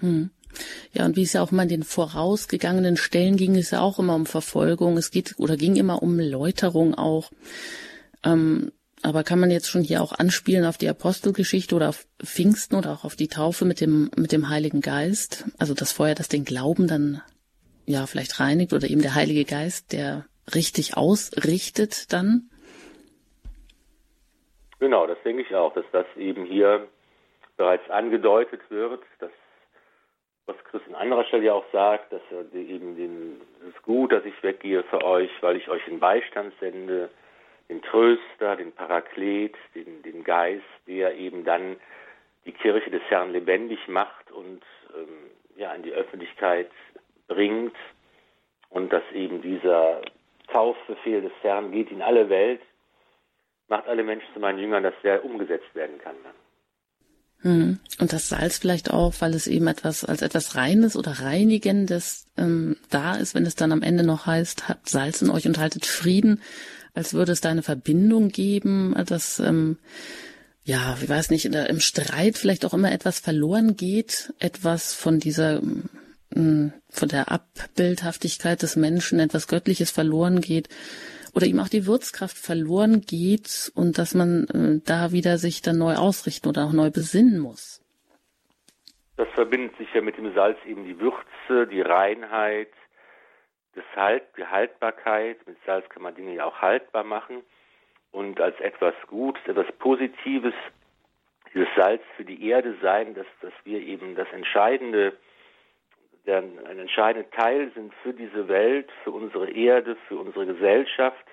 Hm. Ja, und wie es ja auch mal in den vorausgegangenen Stellen ging, es ja auch immer um Verfolgung. Es geht oder ging immer um Läuterung auch. Ähm, aber kann man jetzt schon hier auch anspielen auf die Apostelgeschichte oder auf Pfingsten oder auch auf die Taufe mit dem, mit dem Heiligen Geist? Also das Feuer, das den Glauben dann ja vielleicht reinigt oder eben der Heilige Geist, der richtig ausrichtet dann? Genau, das denke ich auch, dass das eben hier bereits angedeutet wird, dass was Chris an anderer Stelle ja auch sagt, dass er eben den, es ist gut, dass ich weggehe für euch, weil ich euch in Beistand sende, den Tröster, den Paraklet, den, den Geist, der eben dann die Kirche des Herrn lebendig macht und ähm, ja in die Öffentlichkeit bringt und dass eben dieser Taufbefehl des Herrn geht in alle Welt, macht alle Menschen zu meinen Jüngern, dass der umgesetzt werden kann dann. Hm. Und das Salz vielleicht auch, weil es eben etwas als etwas Reines oder Reinigendes ähm, da ist, wenn es dann am Ende noch heißt, habt Salz in euch und haltet Frieden, als würde es da eine Verbindung geben, dass, ähm, ja, ich weiß nicht, im Streit vielleicht auch immer etwas verloren geht, etwas von dieser, ähm, von der Abbildhaftigkeit des Menschen, etwas Göttliches verloren geht oder ihm auch die Würzkraft verloren geht und dass man äh, da wieder sich dann neu ausrichten oder auch neu besinnen muss. Das verbindet sich ja mit dem Salz eben die Würze, die Reinheit, das halt, die Haltbarkeit. Mit Salz kann man Dinge ja auch haltbar machen und als etwas Gutes, etwas Positives dieses Salz für die Erde sein, dass, dass wir eben das Entscheidende, der, ein entscheidender Teil sind für diese Welt, für unsere Erde, für unsere Gesellschaft,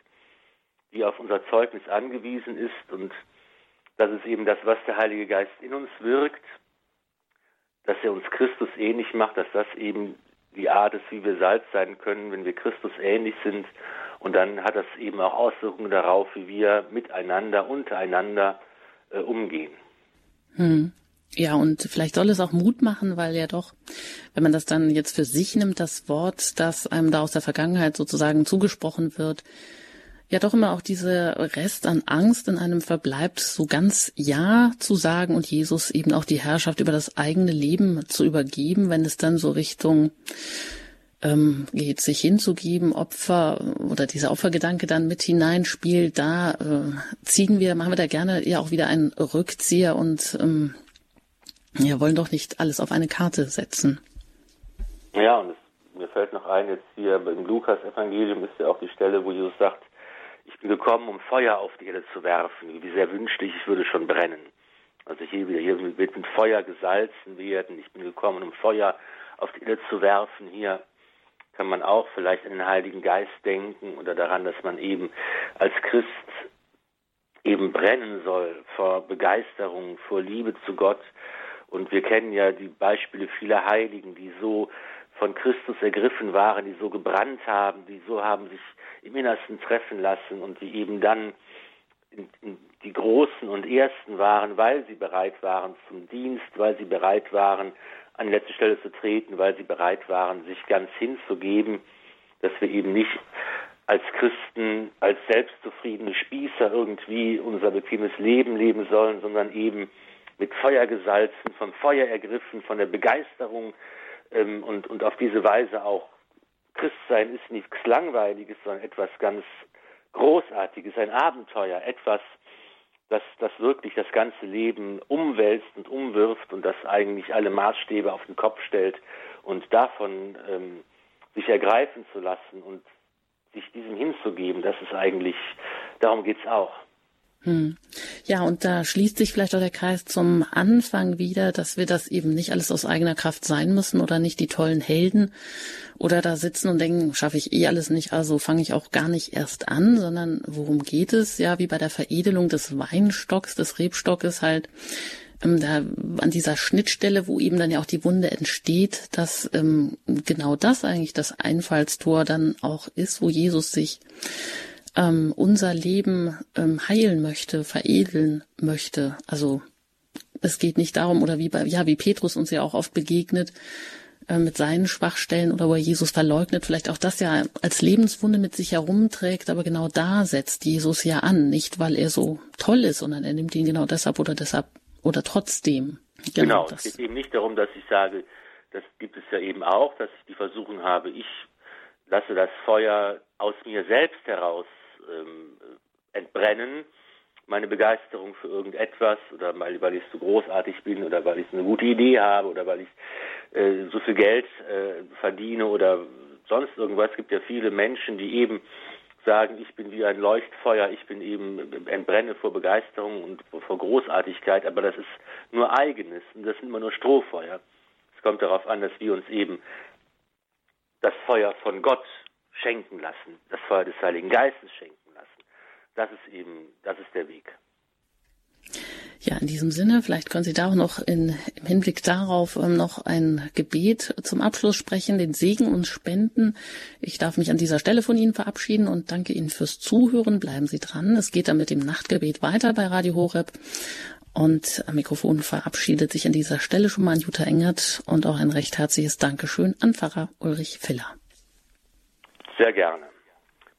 die auf unser Zeugnis angewiesen ist und das ist eben das, was der Heilige Geist in uns wirkt, dass er uns Christus ähnlich macht, dass das eben die Art ist, wie wir Salz sein können, wenn wir Christus ähnlich sind. Und dann hat das eben auch Auswirkungen darauf, wie wir miteinander, untereinander äh, umgehen. Hm. Ja, und vielleicht soll es auch Mut machen, weil ja doch, wenn man das dann jetzt für sich nimmt, das Wort, das einem da aus der Vergangenheit sozusagen zugesprochen wird, ja doch immer auch diese Rest an Angst in einem verbleibt, so ganz Ja zu sagen und Jesus eben auch die Herrschaft über das eigene Leben zu übergeben, wenn es dann so Richtung ähm, geht, sich hinzugeben, Opfer oder dieser Opfergedanke dann mit hineinspielt, da äh, ziehen wir, machen wir da gerne ja auch wieder einen Rückzieher und ähm, ja, wollen doch nicht alles auf eine Karte setzen. Ja, und es, mir fällt noch ein, jetzt hier im Lukas-Evangelium ist ja auch die Stelle, wo Jesus sagt, ich bin gekommen, um Feuer auf die Erde zu werfen. Wie sehr wünschte ich, ich würde schon brennen. Also hier wieder, hier wird mit Feuer gesalzen werden. Ich bin gekommen, um Feuer auf die Erde zu werfen. Hier kann man auch vielleicht an den Heiligen Geist denken oder daran, dass man eben als Christ eben brennen soll vor Begeisterung, vor Liebe zu Gott. Und wir kennen ja die Beispiele vieler Heiligen, die so von Christus ergriffen waren, die so gebrannt haben, die so haben sich im Innersten treffen lassen und die eben dann die Großen und Ersten waren, weil sie bereit waren zum Dienst, weil sie bereit waren, an letzte Stelle zu treten, weil sie bereit waren, sich ganz hinzugeben, dass wir eben nicht als Christen, als selbstzufriedene Spießer irgendwie unser bequemes Leben leben sollen, sondern eben mit Feuer gesalzen, vom Feuer ergriffen, von der Begeisterung ähm, und, und auf diese Weise auch Christsein ist nichts Langweiliges, sondern etwas ganz Großartiges, ein Abenteuer, etwas, das, das wirklich das ganze Leben umwälzt und umwirft und das eigentlich alle Maßstäbe auf den Kopf stellt und davon ähm, sich ergreifen zu lassen und sich diesem hinzugeben, das ist eigentlich, darum geht es auch. Hm. Ja, und da schließt sich vielleicht auch der Kreis zum Anfang wieder, dass wir das eben nicht alles aus eigener Kraft sein müssen oder nicht die tollen Helden oder da sitzen und denken, schaffe ich eh alles nicht, also fange ich auch gar nicht erst an, sondern worum geht es? Ja, wie bei der Veredelung des Weinstocks, des Rebstockes halt, ähm, da an dieser Schnittstelle, wo eben dann ja auch die Wunde entsteht, dass ähm, genau das eigentlich das Einfallstor dann auch ist, wo Jesus sich ähm, unser Leben ähm, heilen möchte, veredeln möchte. Also es geht nicht darum, oder wie bei, ja, wie Petrus uns ja auch oft begegnet, äh, mit seinen Schwachstellen oder wo er Jesus verleugnet, vielleicht auch das ja als Lebenswunde mit sich herumträgt, aber genau da setzt Jesus ja an, nicht weil er so toll ist, sondern er nimmt ihn genau deshalb oder deshalb oder trotzdem. Genau, genau es geht eben nicht darum, dass ich sage, das gibt es ja eben auch, dass ich die Versuchung habe, ich lasse das Feuer aus mir selbst heraus ähm, entbrennen, meine Begeisterung für irgendetwas oder weil, weil ich so großartig bin oder weil ich eine gute Idee habe oder weil ich äh, so viel Geld äh, verdiene oder sonst irgendwas. Es gibt ja viele Menschen, die eben sagen, ich bin wie ein Leuchtfeuer, ich bin eben entbrenne vor Begeisterung und vor Großartigkeit, aber das ist nur eigenes und das sind immer nur Strohfeuer. Es kommt darauf an, dass wir uns eben das Feuer von Gott schenken lassen, das Feuer des Heiligen Geistes schenken lassen. Das ist eben, das ist der Weg. Ja, in diesem Sinne, vielleicht können Sie da auch noch in, im Hinblick darauf ähm, noch ein Gebet zum Abschluss sprechen, den Segen uns spenden. Ich darf mich an dieser Stelle von Ihnen verabschieden und danke Ihnen fürs Zuhören. Bleiben Sie dran. Es geht dann mit dem Nachtgebet weiter bei Radio Horeb. Und am Mikrofon verabschiedet sich an dieser Stelle schon mal an Jutta Engert und auch ein recht herzliches Dankeschön an Pfarrer Ulrich Filler. Sehr gerne.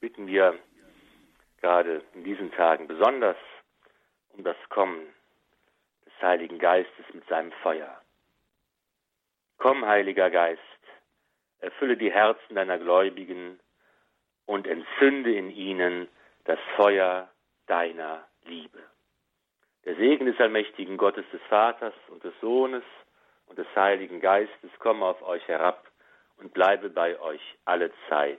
Bitten wir gerade in diesen Tagen besonders um das Kommen des Heiligen Geistes mit seinem Feuer. Komm, Heiliger Geist, erfülle die Herzen deiner Gläubigen und entzünde in ihnen das Feuer deiner Liebe. Der Segen des allmächtigen Gottes des Vaters und des Sohnes und des Heiligen Geistes komme auf euch herab und bleibe bei euch alle Zeit.